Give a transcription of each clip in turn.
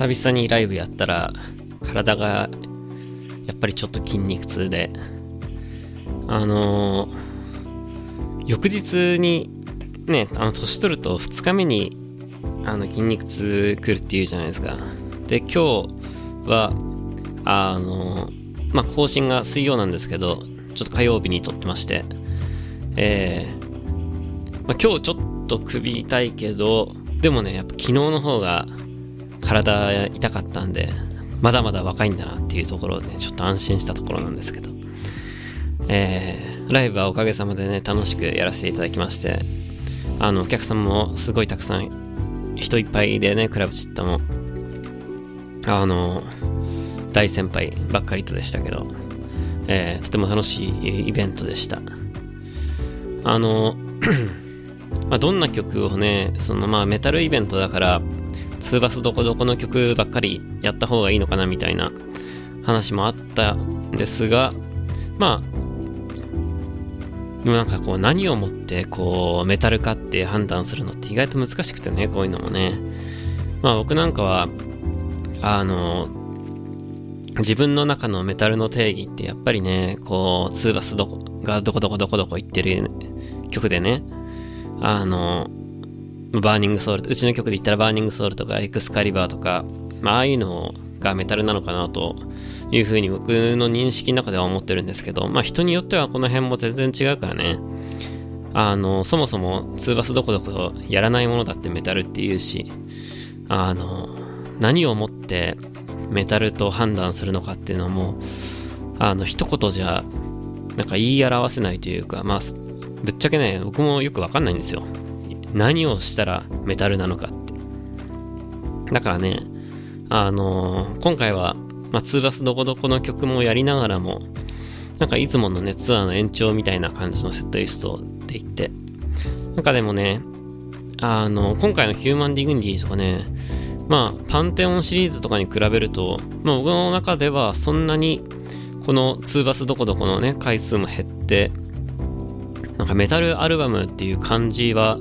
久々にライブやったら体がやっぱりちょっと筋肉痛で。あのー、翌日にねあの年取ると2日目にあの筋肉痛くるっていうじゃないですか。で今日はあのー、まあ更新が水曜なんですけどちょっと火曜日に撮ってまして。えー、まあ、今日ちょっと首痛いけどでもねやっぱ昨日の方が体痛かったんでまだまだ若いんだなっていうところでちょっと安心したところなんですけど。えー、ライブはおかげさまでね楽しくやらせていただきましてあのお客さんもすごいたくさん人いっぱいでねクラブチッタもあの大先輩ばっかりとでしたけど、えー、とても楽しいイベントでした。あの まあ、どんな曲をねそのまあメタルイベントだからツーバスどこどこの曲ばっかりやった方がいいのかなみたいな話もあったんですがまあでもなんかこう何をもってこうメタルかって判断するのって意外と難しくてねこういうのもね。まあ僕なんかはあの自分の中のメタルの定義ってやっぱりねこうツーバスどこがどこどこどこどこ行ってる曲でねあの Burning Soul うちの曲で言ったら Burning Soul とかエクスカリバーとか、まあ、ああいうのがメタルなのかなというふうに僕の認識の中では思ってるんですけど、まあ人によってはこの辺も全然違うからね。あの、そもそもツーバスどこどこやらないものだってメタルって言うし、あの、何をもってメタルと判断するのかっていうのもう、あの、一言じゃ、なんか言い表せないというか、まあ、ぶっちゃけね、僕もよくわかんないんですよ。何をしたらメタルなのかって。だからね、あのー、今回はまあ、ツーバスどこどこの曲もやりながらも、なんかいつものね、ツアーの延長みたいな感じのセットリストでいって、なんかでもね、あの、今回のヒューマンディグニティとかね、まあ、パンテオンシリーズとかに比べると、まあ、僕の中ではそんなに、このツーバスどこどこのね、回数も減って、なんかメタルアルバムっていう感じは、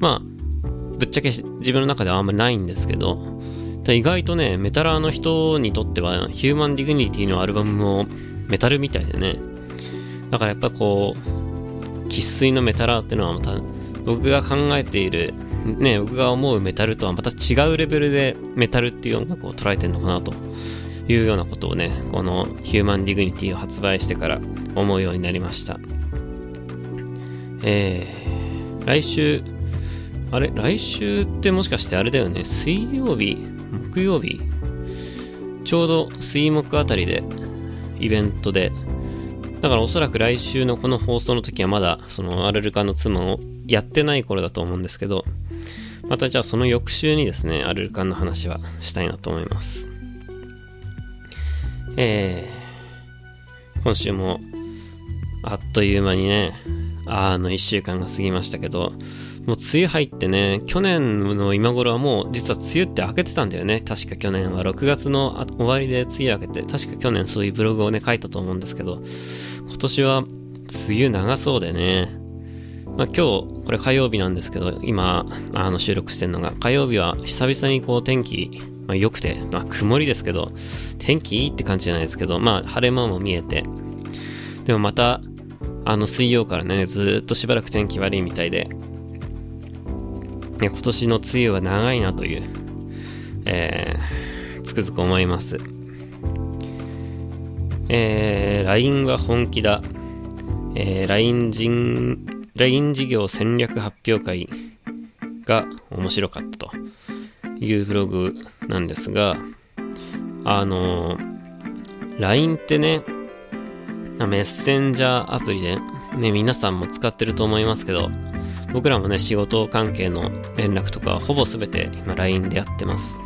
まあ、ぶっちゃけ自分の中ではあんまりないんですけど、意外とね、メタラーの人にとっては、ヒューマンディグニティのアルバムもメタルみたいでね。だからやっぱこう、生粋のメタラーってのはまた、僕が考えている、ね、僕が思うメタルとはまた違うレベルでメタルっていう音楽を捉えてるのかなというようなことをね、このヒューマンディグニティを発売してから思うようになりました。えー、来週、あれ来週ってもしかしてあれだよね。水曜日木曜日。ちょうど水木あたりでイベントで。だからおそらく来週のこの放送の時はまだそのアルルカの妻をやってない頃だと思うんですけどまたじゃあその翌週にですねアルルカンの話はしたいなと思います。えー、今週もあっという間にねあの1週間が過ぎましたけどもう梅雨入ってね、去年の今頃はもう実は梅雨って明けてたんだよね。確か去年は。6月の終わりで梅雨明けて、確か去年そういうブログをね書いたと思うんですけど、今年は梅雨長そうでね。まあ、今日、これ火曜日なんですけど、今、あの収録してるのが、火曜日は久々にこう天気、まあ、良くて、まあ曇りですけど、天気いいって感じじゃないですけど、まあ晴れ間も見えて、でもまた、あの水曜からね、ずっとしばらく天気悪いみたいで、ね、今年の梅雨は長いなという、えー、つくづく思います。えー、LINE は本気だ。えー、LINE 人、LINE 事業戦略発表会が面白かったというブログなんですが、あのー、LINE ってね、メッセンジャーアプリで、ね、皆さんも使ってると思いますけど、僕らもね、仕事関係の連絡とかほぼ全て今 LINE でやってます。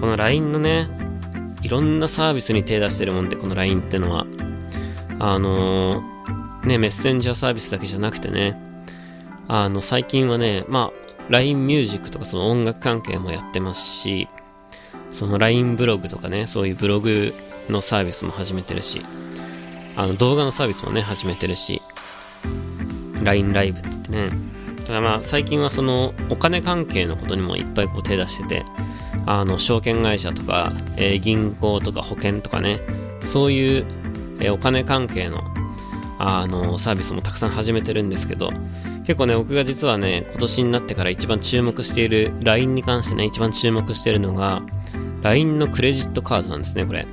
この LINE のね、いろんなサービスに手出してるもんで、この LINE ってのは、あのー、ね、メッセンジャーサービスだけじゃなくてね、あの、最近はね、まあ、LINE ミュージックとかその音楽関係もやってますし、その LINE ブログとかね、そういうブログのサービスも始めてるし、あの動画のサービスもね、始めてるし、LINE ライブって言ってね。ただまあ最近はそのお金関係のことにもいっぱいこう手出してて、あの証券会社とか、えー、銀行とか保険とかねそういう、えー、お金関係のあのサービスもたくさん始めてるんですけど結構ね僕が実はね今年になってから一番注目している LINE に関してね一番注目しているのが LINE のクレジットカードなんですねこれ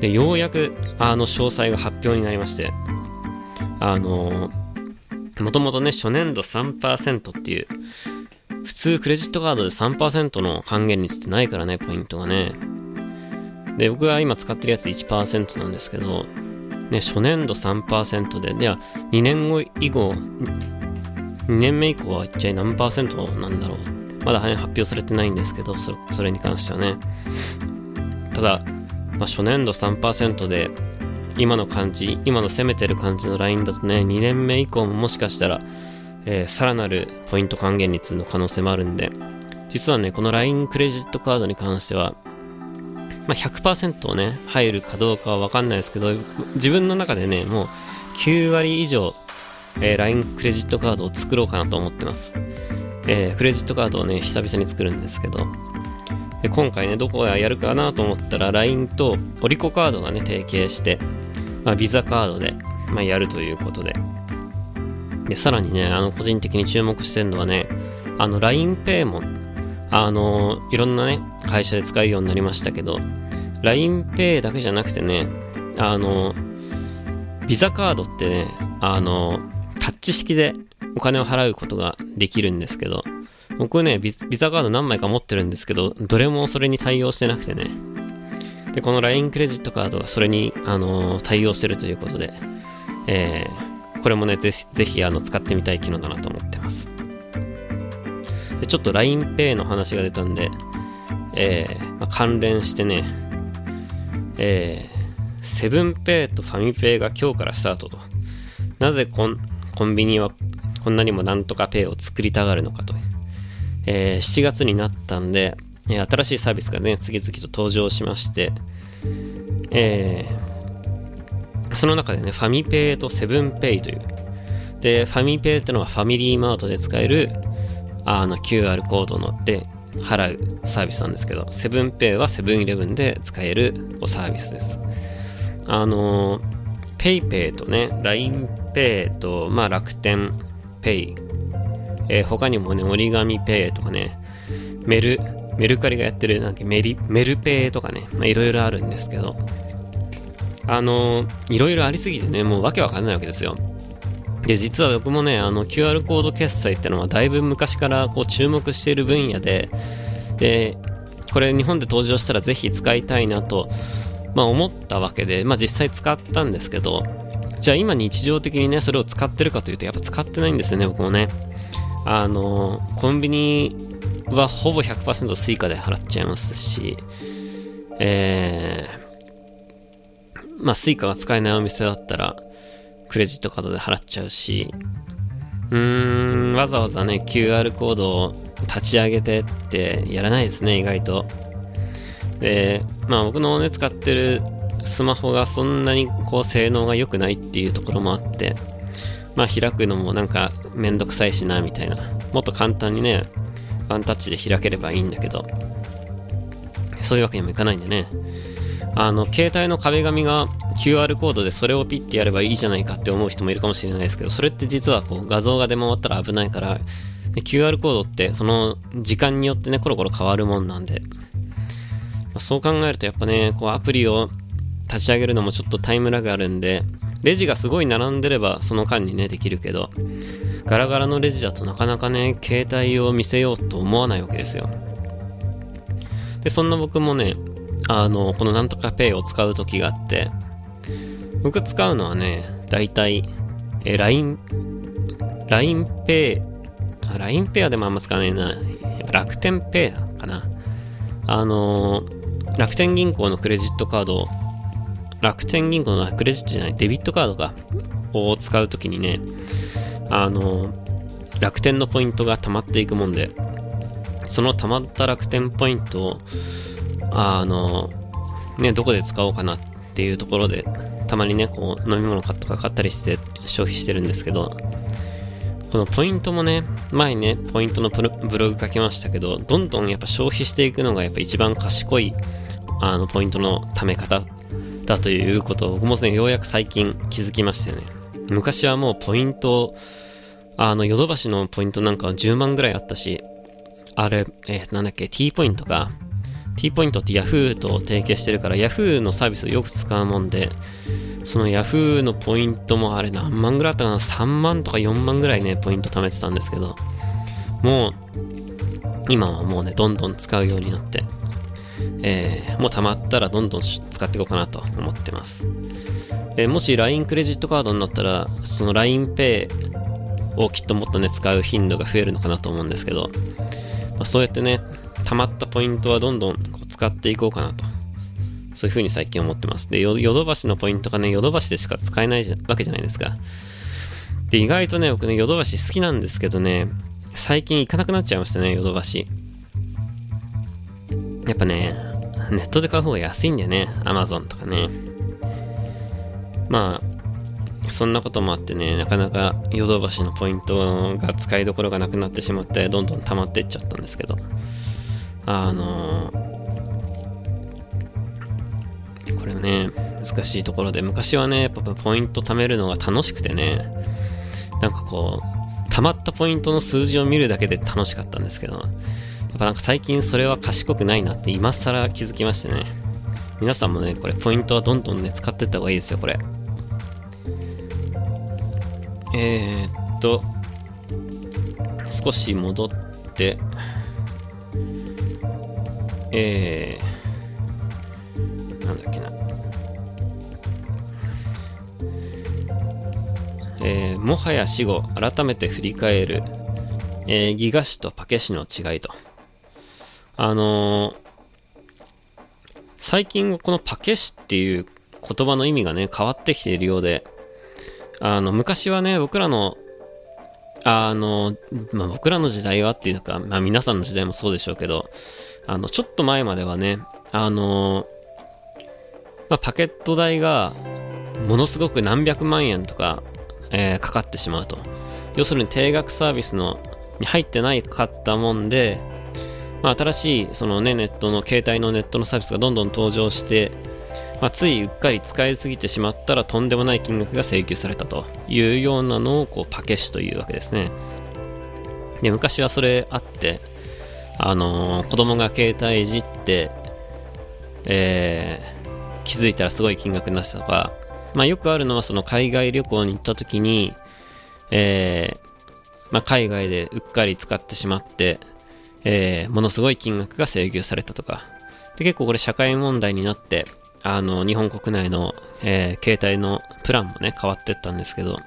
でようやくあの詳細が発表になりましてあのもともとね初年度3%っていう普通クレジットカードで3%の還元率ってないからねポイントがねで僕が今使ってるやつ1%なんですけどね、初年度3%で、では、2年後以降、2年目以降は一体何パーセントなんだろう。まだ、発表されてないんですけど、それそれに関してはね。ただ、まあ、初年度3%で、今の感じ、今の攻めてる感じのラインだとね、2年目以降ももしかしたら、えー、さらなるポイント還元率の可能性もあるんで、実はね、この LINE クレジットカードに関しては、まあ、100%ね、入るかどうかはわかんないですけど、自分の中でね、もう9割以上、えー、LINE クレジットカードを作ろうかなと思ってます。えー、クレジットカードをね、久々に作るんですけど、で今回ね、どこがやるかなと思ったら、LINE とオリコカードがね、提携して、まあ、ビザカードで、まあ、やるということで。で、さらにね、あの、個人的に注目してるのはね、あの、LINEPay もあの、いろんなね、会社で使うようになりましたけど、LINEPay だけじゃなくてね、あの、ビザカードってね、あの、タッチ式でお金を払うことができるんですけど、僕ねビ、ビザカード何枚か持ってるんですけど、どれもそれに対応してなくてね。で、この LINE クレジットカードがそれに、あの対応してるということで、えー、これもね、ぜひ、ぜひ、あの、使ってみたい機能だなと思ってます。でちょっと LINEPay の話が出たんで、えーまあ、関連してね、えー、セブンペイとファミペイが今日からスタートと。なぜコンコンビニはこんなにもなんとかペイを作りたがるのかと。えー、7月になったんで、えー、新しいサービスがね、次々と登場しまして、えー、その中でね、ファミペイとセブンペイという。で、ファミペイってのはファミリーマートで使える、あの QR コードので払うサービスなんですけど、セブンペイはセブンイレブンで使えるサービスです。あの、PayPay とね、LINEPay と、まあ、楽天 Pay、えー、他にもね、折り紙 Pay とかね、メル、メルカリがやってる、なんかメリ、メルペイとかね、まあ、いろいろあるんですけど、あのいろいろありすぎてね、もうわけわかんないわけですよ。で、実は僕もね、あの QR コード決済ってのはだいぶ昔からこう注目している分野で、で、これ日本で登場したらぜひ使いたいなと、まあ思ったわけで、まあ実際使ったんですけど、じゃあ今日常的にね、それを使ってるかというと、やっぱ使ってないんですよね、僕もね。あの、コンビニはほぼ100%ス Suica で払っちゃいますし、えー、まあ Suica が使えないお店だったら、クレジットカードで払っちゃうし、うーん、わざわざね、QR コードを立ち上げてってやらないですね、意外と。で、まあ僕のね、使ってるスマホがそんなにこう性能が良くないっていうところもあって、まあ開くのもなんかめんどくさいしな、みたいな。もっと簡単にね、ワンタッチで開ければいいんだけど、そういうわけにもいかないんでね。あの、携帯の壁紙が QR コードでそれをピッてやればいいじゃないかって思う人もいるかもしれないですけど、それって実はこう画像が出回ったら危ないから、QR コードってその時間によってね、コロコロ変わるもんなんで、ま、そう考えるとやっぱね、こうアプリを立ち上げるのもちょっとタイムラグあるんで、レジがすごい並んでればその間にね、できるけど、ガラガラのレジだとなかなかね、携帯を見せようと思わないわけですよ。で、そんな僕もね、あの、このなんとか Pay を使う時があって、僕使うのはね、だいたい、え、LINE、LINEPay、LINEPay はでもあんま使わないな。楽天 Pay かな。あの、楽天銀行のクレジットカードを、楽天銀行のクレジットじゃない、デビットカードか、を使うときにね、あの、楽天のポイントが溜まっていくもんで、その溜まった楽天ポイントを、あの、ね、どこで使おうかなっていうところで、たまにね、こう、飲み物買っとか買ったりして消費してるんですけど、このポイントもね、前ね、ポイントのブログ書きましたけど、どんどんやっぱ消費していくのがやっぱ一番賢い、あの、ポイントの貯め方だということを僕もね、ようやく最近気づきましたよね。昔はもうポイント、あの、ヨドバシのポイントなんかは10万ぐらいあったし、あれ、えー、なんだっけ、T ポイントか。T ポイントって Yahoo と提携してるから Yahoo のサービスをよく使うもんで、その Yahoo のポイントもあれ何万ぐらいあったかな ?3 万とか4万ぐらいね、ポイント貯めてたんですけど、もう、今はもうね、どんどん使うようになって、えー、もう貯まったらどんどん使っていこうかなと思ってます。えー、もし LINE クレジットカードになったら、その LINEPay をきっともっとね、使う頻度が増えるのかなと思うんですけど、まあ、そうやってね、貯まったポイントはどんどんこう使っていこうかなとそういう風に最近思ってます。で、ヨドバシのポイントがね、ヨドバシでしか使えないわけじゃないですか。で、意外とね、僕ね、ヨドバシ好きなんですけどね、最近行かなくなっちゃいましたね、ヨドバシ。やっぱね、ネットで買う方が安いんだよね、アマゾンとかね。まあ、そんなこともあってね、なかなかヨドバシのポイントが使いどころがなくなってしまって、どんどん溜まっていっちゃったんですけど、あのーこれね、難しいところで、昔はね、やっぱポイント貯めるのが楽しくてね、なんかこう、溜まったポイントの数字を見るだけで楽しかったんですけど、ぱなんか最近それは賢くないなって今更気づきましてね。皆さんもね、これポイントはどんどんね、使ってった方がいいですよ、これ。えー、っと、少し戻って、えー、なんだっけな。えー、もはや死後、改めて振り返る、えー、ギガ紙とパケ紙の違いと。あのー、最近このパケ紙っていう言葉の意味がね、変わってきているようで、あの、昔はね、僕らの、あの、まあ、僕らの時代はっていうか、まあ、皆さんの時代もそうでしょうけど、あの、ちょっと前まではね、あのまあ、パケット代がものすごく何百万円とか、えー、かかってしまうと。要するに定額サービスのに入ってないかったもんで、まあ、新しいそのね、ネットの、携帯のネットのサービスがどんどん登場して、まあ、ついうっかり使いすぎてしまったらとんでもない金額が請求されたというようなのをこうパケシというわけですね。で、昔はそれあって、あのー、子供が携帯いじって、えー、気づいたらすごい金額になってたとか、まあよくあるのはその海外旅行に行った時に、えー、まあ海外でうっかり使ってしまって、えー、ものすごい金額が請求されたとか、で結構これ社会問題になって、あの、日本国内の、えー、携帯のプランもね、変わってったんですけど、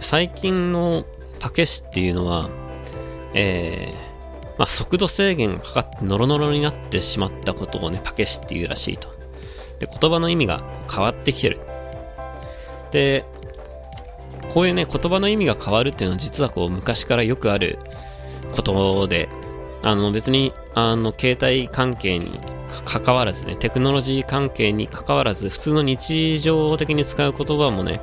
最近のパケシっていうのは、えー、まあ、速度制限がかかってノロノロになってしまったことをね、パケシっていうらしいと。で、言葉の意味が変わってきてる。で、こういうね、言葉の意味が変わるっていうのは実はこう昔からよくあることで、あの別に、あの、携帯関係に関わらずね、テクノロジー関係に関わらず、普通の日常的に使う言葉もね、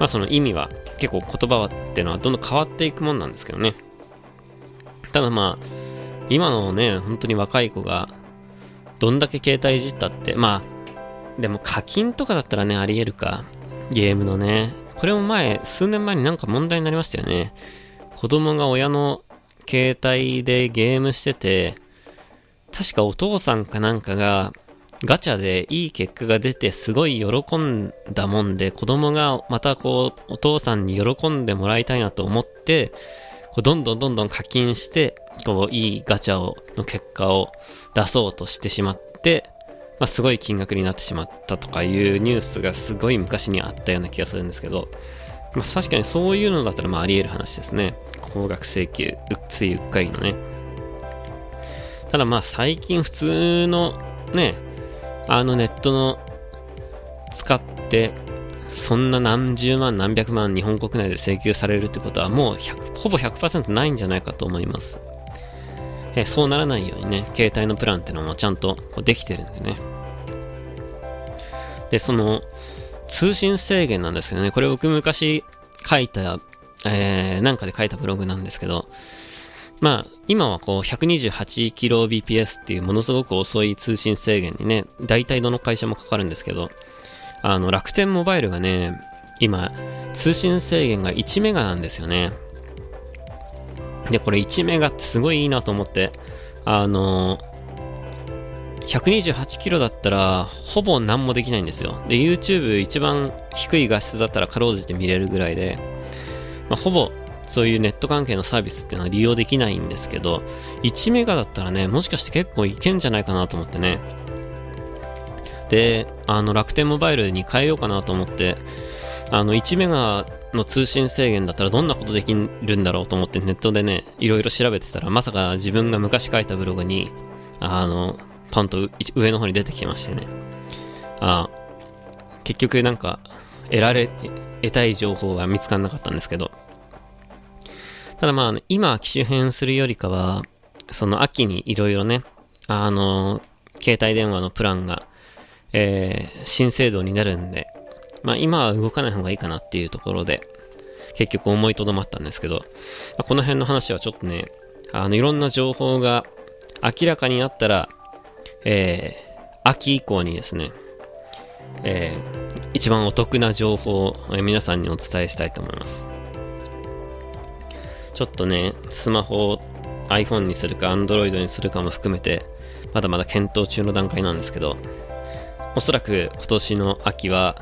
まあその意味は結構言葉はっていうのはどんどん変わっていくもんなんですけどね。ただまあ、今のね、本当に若い子が、どんだけ携帯いじったって、まあ、でも課金とかだったらね、あり得るか。ゲームのね。これも前、数年前になんか問題になりましたよね。子供が親の携帯でゲームしてて、確かお父さんかなんかが、ガチャでいい結果が出てすごい喜んだもんで、子供がまたこう、お父さんに喜んでもらいたいなと思って、こうどんどんどんどん課金して、こう、いいガチャを、の結果を出そうとしてしまって、まあ、すごい金額になってしまったとかいうニュースがすごい昔にあったような気がするんですけど、まあ、確かにそういうのだったらまああり得る話ですね。高額請求、うっついうっかりのね。ただまあ最近普通のね、あのネットの使ってそんな何十万何百万日本国内で請求されるってことはもう100ほぼ100%ないんじゃないかと思います。えそうならないようにね、携帯のプランってのもちゃんとこうできてるんでね。で、その通信制限なんですけどね、これ僕昔書いたえー、なんかで書いたブログなんですけど、まあ、今はこう 128kbps っていうものすごく遅い通信制限にね、大体どの会社もかかるんですけど、あの、楽天モバイルがね、今、通信制限が1メガなんですよね。で、これ1メガってすごいいいなと思って、あの128キロだったら、ほぼ何もできないんですよ。で、YouTube 一番低い画質だったらかろうじて見れるぐらいで、まあ、ほぼそういうネット関係のサービスっていうのは利用できないんですけど、1メガだったらね、もしかして結構いけんじゃないかなと思ってね。で、あの、楽天モバイルに変えようかなと思って、あの、1メガの通信制限だったらどんなことできるんだろうと思ってネットでね、いろいろ調べてたら、まさか自分が昔書いたブログに、あの、パンと上の方に出てきましてね。あ結局なんか、得られ、得たい情報は見つからなかったんですけど。ただまあ、今機種変するよりかは、その秋にいろいろね、あの、携帯電話のプランが、えー、新制度になるんで、まあ今は動かない方がいいかなっていうところで、結局思いとどまったんですけど、まあ、この辺の話はちょっとね、あの、いろんな情報が明らかになったら、えー、秋以降にですね、えー、一番お得な情報を皆さんにお伝えしたいと思います。ちょっとね、スマホを iPhone にするか Android にするかも含めて、まだまだ検討中の段階なんですけど、おそらく今年の秋は、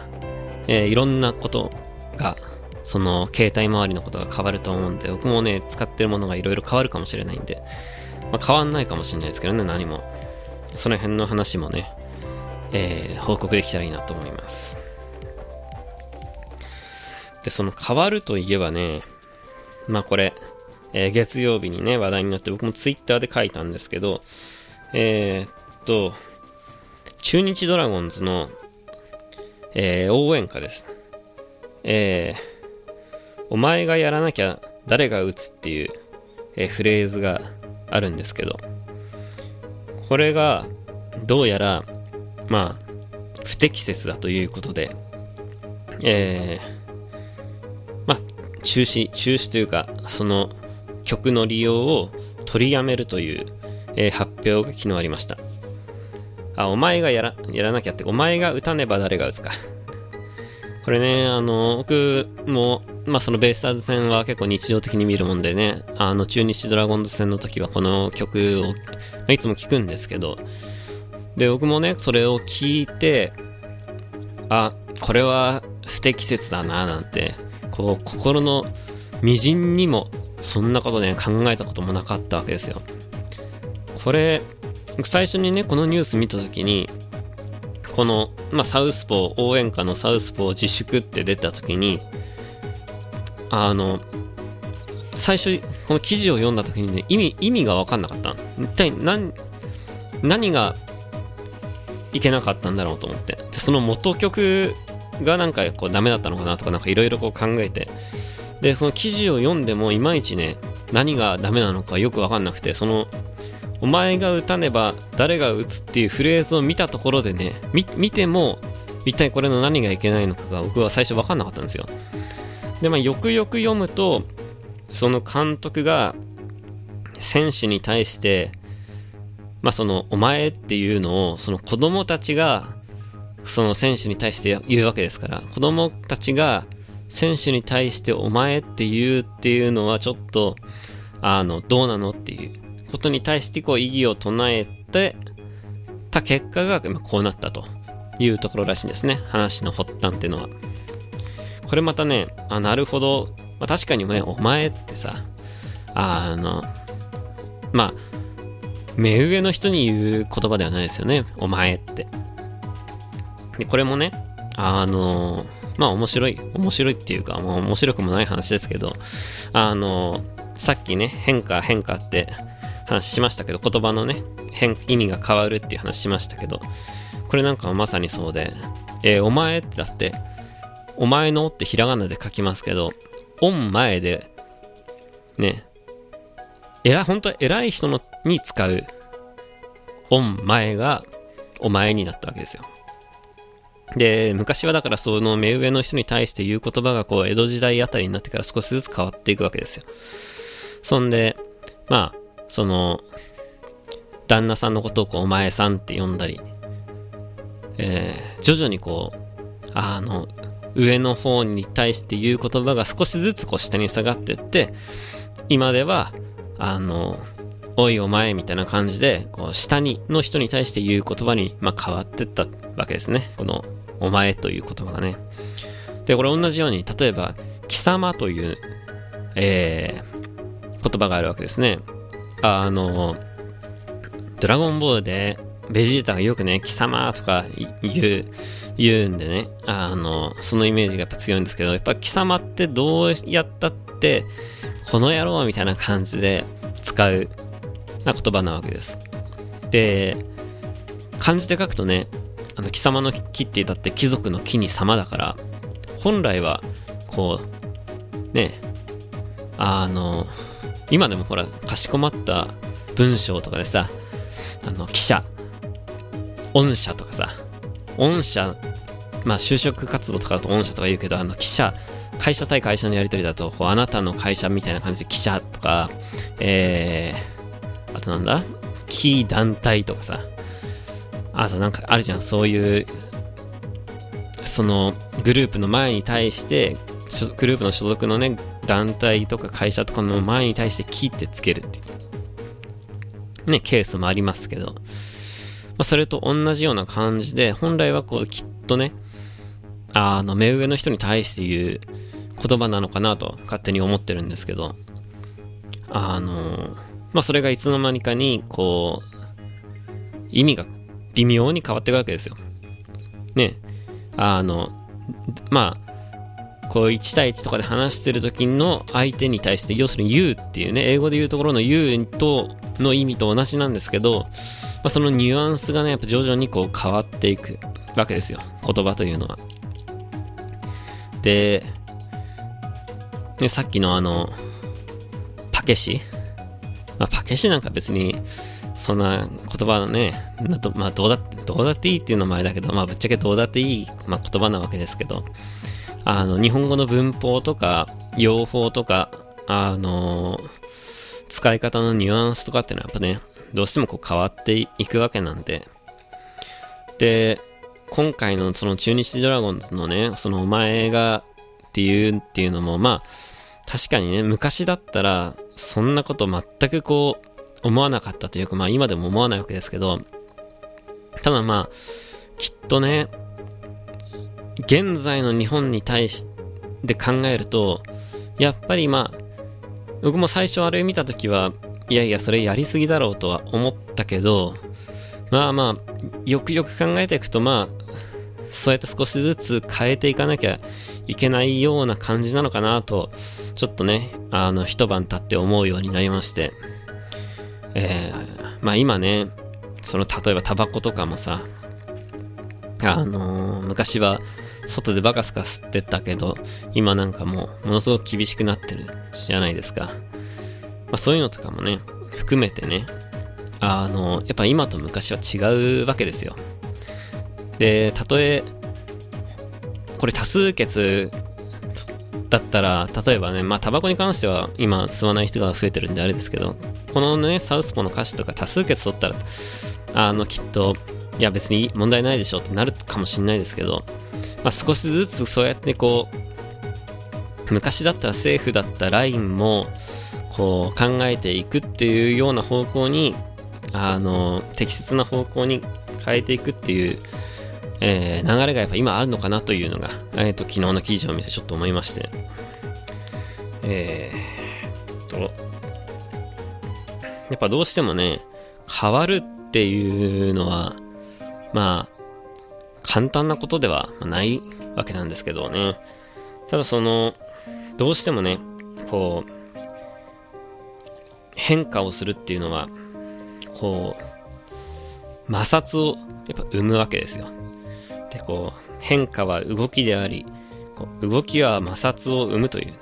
えー、いろんなことが、その携帯周りのことが変わると思うんで、僕もね、使ってるものがいろいろ変わるかもしれないんで、まあ、変わんないかもしれないですけどね、何も。その辺の話もね、えー、報告できたらいいなと思います。で、その変わるといえばね、まあこれ、えー、月曜日にね、話題になって僕もツイッターで書いたんですけど、えー、っと、中日ドラゴンズの、えー、応援歌です。えー、お前がやらなきゃ誰が打つっていう、えー、フレーズがあるんですけど、これがどうやら、まあ、不適切だということで、えー、まあ、中止、中止というか、その曲の利用を取りやめるという、えー、発表が昨日ありました。あ、お前がやら、やらなきゃって、お前が打たねば誰が打つか。これね、あの、僕も、まあそのベイスターズ戦は結構日常的に見るもんでね、あの中日ドラゴンズ戦の時はこの曲を、まあ、いつも聴くんですけど、で、僕もね、それを聞いて、あ、これは不適切だな、なんて、こう、心の微塵にも、そんなことね、考えたこともなかったわけですよ。これ、最初にね、このニュース見た時に、この、まあ、サウスポー、応援歌のサウスポー自粛って出た時に、あの、最初、この記事を読んだ時にね、意味、意味がわかんなかった。一体何、何がいけなかったんだろうと思って。で、その元曲がなんかこうダメだったのかなとかなんかいろいろこう考えて。で、その記事を読んでもいまいちね、何がダメなのかよくわかんなくて、その、お前が打たねば誰が打つっていうフレーズを見たところでね、見ても、一体これの何がいけないのかが僕は最初わかんなかったんですよ。で、まあ、よくよく読むと、その監督が選手に対して、まあその、お前っていうのを、その子供たちが、その選手に対して言うわけですから、子供たちが選手に対してお前って言うっていうのはちょっと、あの、どうなのっていうことに対してこう異議を唱えてた結果がこうなったというところらしいんですね。話の発端っていうのは。これまたね、あ、なるほど。まあ、確かにね、お前ってさ、あの、まあ、目上の人に言う言葉ではないですよね。お前って。で、これもね、あの、まあ面白い、面白いっていうか、もう面白くもない話ですけど、あの、さっきね、変化、変化って話しましたけど、言葉のね、変、意味が変わるっていう話しましたけど、これなんかまさにそうで、えー、お前ってだって、お前のってひらがなで書きますけど、オン前で、ね、えら、本当は偉い人のに使う、オン前が、お前になったわけですよ。で、昔はだからその目上の人に対して言う言葉がこう、江戸時代あたりになってから少しずつ変わっていくわけですよ。そんで、まあ、その、旦那さんのことをこう、お前さんって呼んだり、えー、徐々にこう、あの、上の方に対して言う言葉が少しずつこう下に下がっていって、今では、あの、おいお前みたいな感じで、こう、下に、の人に対して言う言葉に、まあ、変わってったわけですね。この、お前という言葉がね。で、これ同じように、例えば、貴様という、えー、言葉があるわけですね。あの、ドラゴンボールで、ベジータがよくね、貴様とか言う、言うんでね、あの、そのイメージがやっぱ強いんですけど、やっぱ貴様ってどうやったって、この野郎みたいな感じで使うな言葉なわけです。で、漢字で書くとね、あの貴様の木って言ったって貴族の木に様だから、本来は、こう、ね、あの、今でもほら、かしこまった文章とかでさ、あの、記者、御社とかさ、御社、まあ就職活動とかだと御社とか言うけど、あの、記者、会社対会社のやり取りだと、こう、あなたの会社みたいな感じで記者とか、えー、あとなんだ？キー団体とかさ、あとなんかあるじゃん、そういう、そのグループの前に対して、グループの所属のね、団体とか会社とかの前に対してキってつけるっていう、ね、ケースもありますけど、まあ、それと同じような感じで、本来はこう、きっとね、あの、目上の人に対して言う言葉なのかなと勝手に思ってるんですけど、あの、まあ、それがいつの間にかに、こう、意味が微妙に変わっていくわけですよ。ね。あの、まあ、こう1対1とかで話してる時の相手に対して、要するに You っていうね、英語で言うところの You との意味と同じなんですけど、まあ、そのニュアンスがね、やっぱ徐々にこう変わっていくわけですよ。言葉というのは。で、ね、さっきのあの、パケシまあ、パケシなんか別に、そんな言葉のね、まあ、どうだ、どうだっていいっていうのもあれだけど、まあ、ぶっちゃけどうだっていい、まあ、言葉なわけですけど、あの、日本語の文法とか、用法とか、あの使い方のニュアンスとかっていうのはやっぱね、どうしてもこう変わっていくわけなんで、で、今回のその中日ドラゴンズのね、そのお前がっていうっていうのも、まあ、確かにね、昔だったら、そんなこと全くこう、思わなかったというか、まあ今でも思わないわけですけど、ただまあ、きっとね、現在の日本に対して考えると、やっぱりまあ、僕も最初あれ見た時は、いやいや、それやりすぎだろうとは思ったけど、まあまあ、よくよく考えていくと、まあ、そうやって少しずつ変えていかなきゃいけないような感じなのかなと、ちょっとね、あの、一晩経って思うようになりまして、えー、まあ今ね、その例えばタバコとかもさ、あのー、昔は外でバカスカ吸ってたけど、今なんかもうものすごく厳しくなってるじゃないですか。まあそういうのとかもね、含めてね、あのー、やっぱ今と昔は違うわけですよ。で、たとえ、これ多数決だったら、例えばね、まあタバコに関しては今吸わない人が増えてるんであれですけど、このね、サウスポの歌詞とか多数決取ったら、あの、きっと、いや別に問題ないでしょってなるかもしれないですけど、まあ、少しずつそうやってこう、昔だったら政府だったラインも、こう考えていくっていうような方向に、あの、適切な方向に変えていくっていう、えー、流れがやっぱ今あるのかなというのが、えっ、ー、と、昨日の記事を見てちょっと思いまして、えー、と、やっぱどうしてもね、変わるっていうのは、まあ、簡単なことではないわけなんですけどね。ただその、どうしてもね、こう、変化をするっていうのは、こう、摩擦をやっぱ生むわけですよ。で、こう、変化は動きであり、こう動きは摩擦を生むという、ね、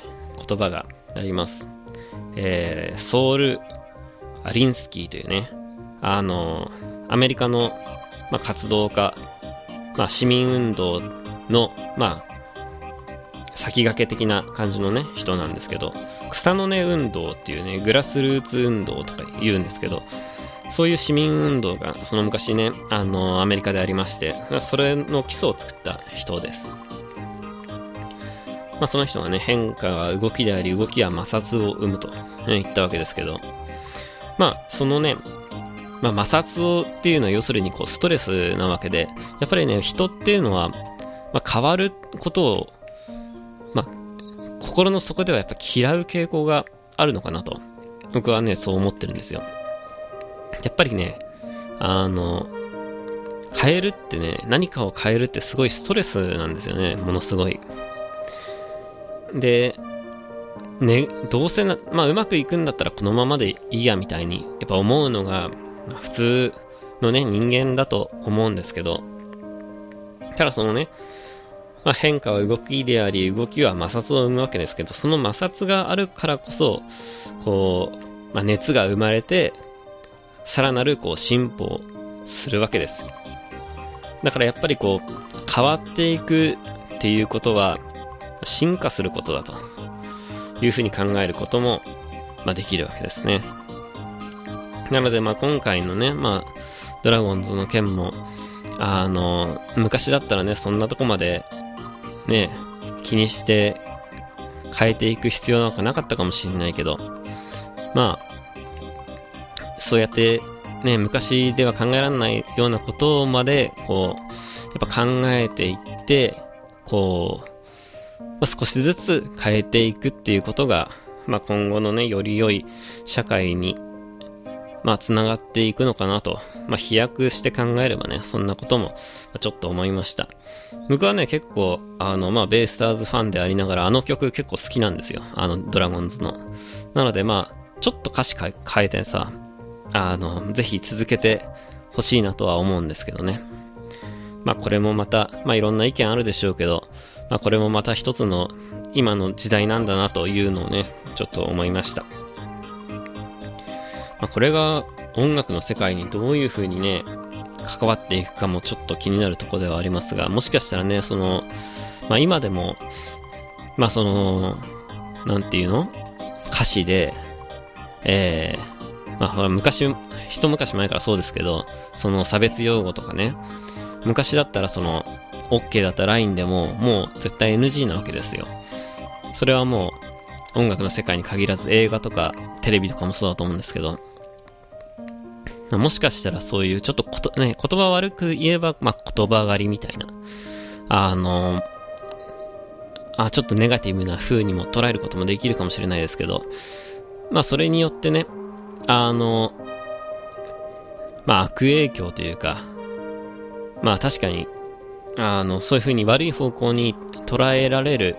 言葉があります。えー、ソウルアリンスキーというね、あの、アメリカの、まあ、活動家まあ、市民運動の、まあ、先駆け的な感じのね、人なんですけど、草の根運動っていうね、グラスルーツ運動とか言うんですけど、そういう市民運動がその昔ね、あの、アメリカでありまして、それの基礎を作った人です。まあ、その人がね、変化は動きであり、動きは摩擦を生むと、ね、言ったわけですけど、まあ、そのね、まあ、摩擦をっていうのは要するにこうストレスなわけで、やっぱりね、人っていうのは、まあ、変わることを、まあ、心の底ではやっぱ嫌う傾向があるのかなと、僕はね、そう思ってるんですよ。やっぱりね、あの、変えるってね、何かを変えるってすごいストレスなんですよね、ものすごい。で、ね、どうせな、まあうまくいくんだったらこのままでいいやみたいに、やっぱ思うのが普通のね、人間だと思うんですけど、ただそのね、まあ、変化は動きであり、動きは摩擦を生むわけですけど、その摩擦があるからこそ、こう、まあ、熱が生まれて、さらなるこう進歩するわけです。だからやっぱりこう変わっていくっていうことは進化することだというふうに考えることも、まあ、できるわけですね。なのでまあ今回のね、まあ、ドラゴンズの件もあの昔だったらねそんなとこまでね気にして変えていく必要なんかなかったかもしれないけどまあそうやってね、昔では考えられないようなことまで、こう、やっぱ考えていって、こう、まあ、少しずつ変えていくっていうことが、まあ、今後のね、より良い社会に、まあ、つながっていくのかなと、まあ、飛躍して考えればね、そんなことも、ちょっと思いました。僕はね、結構、あの、まあ、ベイスターズファンでありながら、あの曲結構好きなんですよ。あの、ドラゴンズの。なので、まあ、ちょっと歌詞変えてさ、あの、ぜひ続けてほしいなとは思うんですけどね。まあこれもまた、まあいろんな意見あるでしょうけど、まあこれもまた一つの今の時代なんだなというのをね、ちょっと思いました。まあこれが音楽の世界にどういう風にね、関わっていくかもちょっと気になるところではありますが、もしかしたらね、その、まあ今でも、まあその、なんていうの？歌詞で、えー、まあ、ほら昔、一昔前からそうですけど、その差別用語とかね、昔だったらその、OK だった LINE でも、もう絶対 NG なわけですよ。それはもう、音楽の世界に限らず映画とかテレビとかもそうだと思うんですけど、もしかしたらそういうちょっとこと、ね、言葉悪く言えば、まあ、言葉狩りみたいな、あの、あ、ちょっとネガティブな風にも捉えることもできるかもしれないですけど、まあそれによってね、あの、まあ悪影響というか、まあ確かに、あの、そういう風に悪い方向に捉えられる、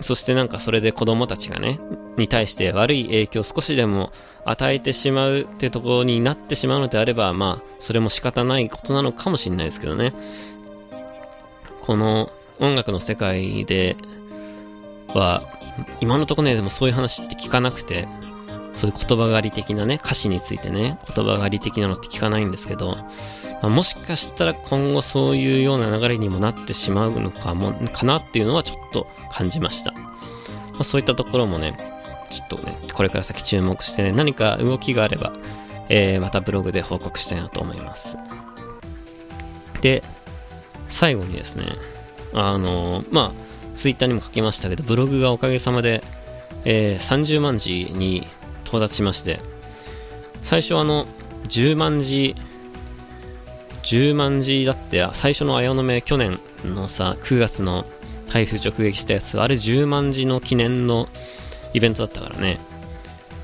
そしてなんかそれで子供たちがね、に対して悪い影響を少しでも与えてしまうってところになってしまうのであれば、まあ、それも仕方ないことなのかもしれないですけどね。この音楽の世界では、今のところね、でもそういう話って聞かなくて、そういう言葉狩り的なね、歌詞についてね、言葉狩り的なのって聞かないんですけど、まあ、もしかしたら今後そういうような流れにもなってしまうのかも、かなっていうのはちょっと感じました。まあ、そういったところもね、ちょっとね、これから先注目してね、何か動きがあれば、えー、またブログで報告したいなと思います。で、最後にですね、あのー、まあ、ツイッターにも書きましたけど、ブログがおかげさまで、えー、30万字に到達しまして最初あの10万字10万字だって最初の綾の目去年のさ9月の台風直撃したやつあれ10万字の記念のイベントだったからね。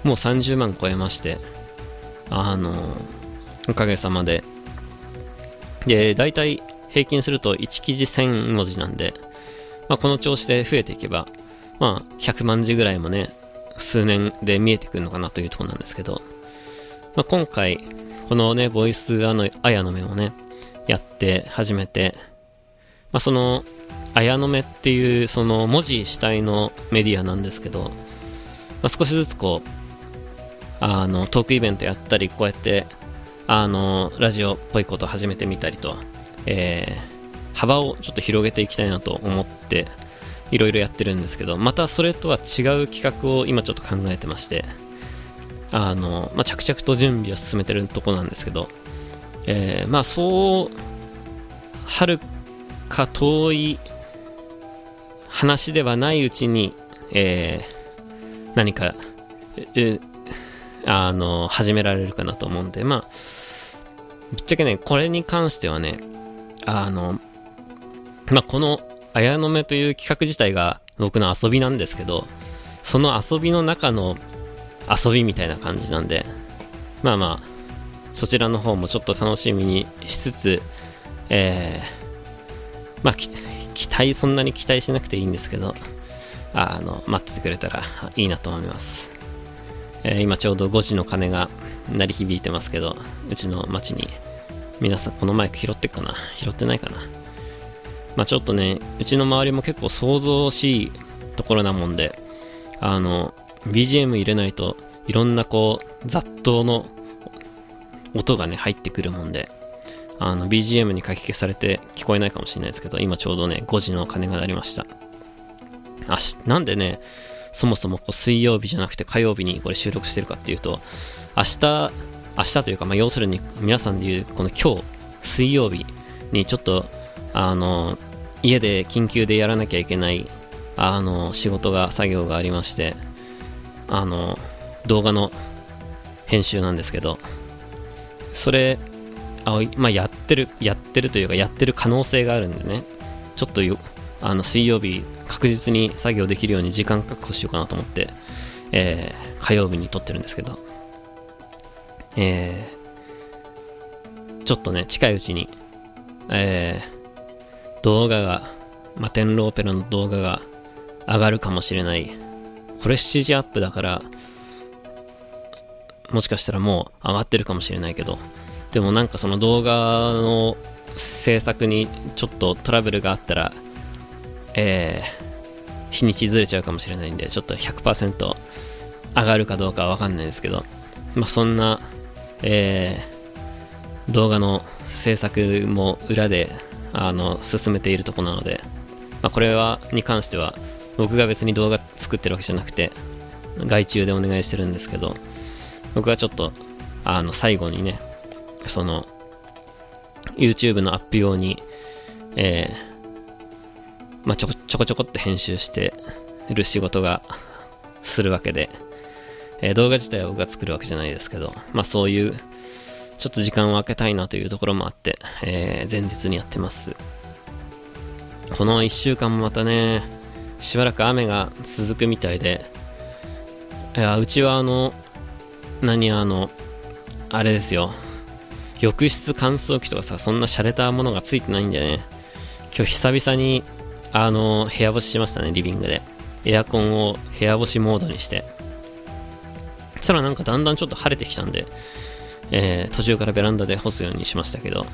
もう30万超えましてあのおかげさまで。で大体平均すると1記事1000文字なんで、まあ、この調子で増えていけばまあ100万字ぐらいもね数年で見えてくるのかなというところなんですけど、まあ、今回、このね、ボイスあの、あやの目をね、やって始めて、まあ、その、あやの目っていう、その文字主体のメディアなんですけど、まあ、少しずつこう、あの、トークイベントやったり、こうやって、あの、ラジオっぽいこと始めてみたりと、えー、幅をちょっと広げていきたいなと思っていろいろやってるんですけどまたそれとは違う企画を今ちょっと考えてましてあの、まあ、着々と準備を進めてるとこなんですけど、えー、まあそうはるか遠い話ではないうちに、えー、何かあの始められるかなと思うんでまあぶっちゃけねこれに関してはねあのまあこの綾の目という企画自体が僕の遊びなんですけどその遊びの中の遊びみたいな感じなんでまあまあそちらの方もちょっと楽しみにしつつえー、まあ期待そんなに期待しなくていいんですけどあの待っててくれたらいいなと思います、えー、今ちょうど5時の鐘が鳴り響いてますけどうちの町に皆さんこのマイク拾ってっかな？拾ってないかな？まあちょっとねうちの周りも結構想像しいところなもんであの BGM 入れないといろんなこう雑踏の音がね入ってくるもんであの BGM に書き消されて聞こえないかもしれないですけど今ちょうどね5時の鐘が鳴りました。あしなんでねそもそもこう水曜日じゃなくて火曜日にこれ収録してるかっていうと明日明日というか、まあ、要するに皆さんでいうこの今日水曜日にちょっとあの家で緊急でやらなきゃいけないあの仕事が作業がありましてあの動画の編集なんですけどそれあ、まあ、やってるやってるというかやってる可能性があるんでねちょっとあの水曜日確実に作業できるように時間確保しようかなと思って、えー、火曜日に撮ってるんですけどえー、ちょっとね近いうちにえー、動画が、まあ、天狼オペラの動画が上がるかもしれない。これ7時アップだから、もしかしたらもう上がってるかもしれないけど、でもなんかその動画の制作にちょっとトラブルがあったら、えー、日にちずれちゃうかもしれないんで、ちょっと100%上がるかどうかはわかんないですけど、まあそんな、えー、動画の制作も裏であの進めているとこなので、まあ、これはに関しては僕が別に動画作ってるわけじゃなくて外注でお願いしてるんですけど僕はちょっとあの最後にねその YouTube のアップ用にえー、まあ、ちょこちょこちょこって編集してる仕事がするわけで、えー、動画自体は僕が作るわけじゃないですけど、まあそういうちょっと時間を空けたいなというところもあって、えー、前日にやってます。この1週間もまたね、しばらく雨が続くみたいで、いや、うちはあの、何あの、あれですよ。浴室乾燥機とかさ、そんな洒落たものがついてないんでね、今日久々に、あの、部屋干ししましたね、リビングで。エアコンを部屋干しモードにして。そしたらなんかだんだんちょっと晴れてきたんで、えー、途中からベランダで干すようにしましたけど、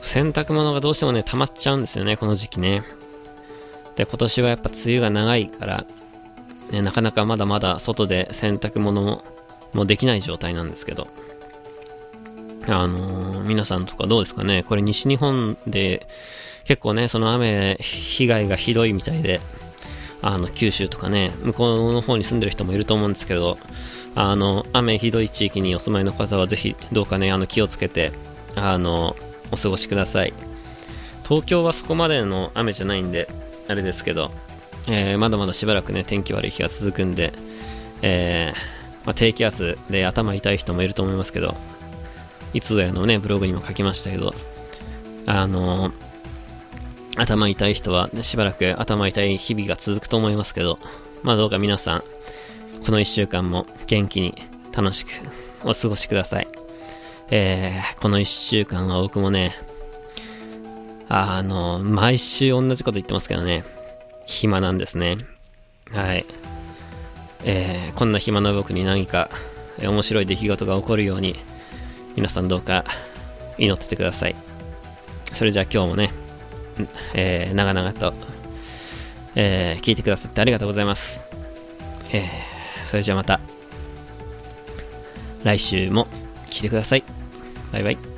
洗濯物がどうしてもね、溜まっちゃうんですよね、この時期ね。で、今年はやっぱ梅雨が長いから、ね、なかなかまだまだ外で洗濯物ももできない状態なんですけど、あのー、皆さんとかどうですかね？これ西日本で結構ね、その雨被害がひどいみたいで、あの、九州とかね、向こうの方に住んでる人もいると思うんですけど、あの雨ひどい地域にお住まいの方はぜひどうかねあの気をつけてあのお過ごしください。東京はそこまでの雨じゃないんであれですけど、えー、まだまだしばらくね天気悪い日が続くんで、えー、まあ、低気圧で頭痛い人もいると思いますけどいつぞやのねブログにも書きましたけどあの頭痛い人は、しばらく頭痛い日々が続くと思いますけどまあどうか皆さんこの1週間も元気に楽しくお過ごしください。えー、この1週間は僕もね、あの、毎週同じこと言ってますけどね、暇なんですね。はい。えー、こんな暇な僕に何か面白い出来事が起こるように、皆さんどうか祈っててください。それじゃあ今日もね、えー、長々と、えー、聞いてくださってありがとうございます。えーそれじゃあまた来週も聞いてください。バイバイ。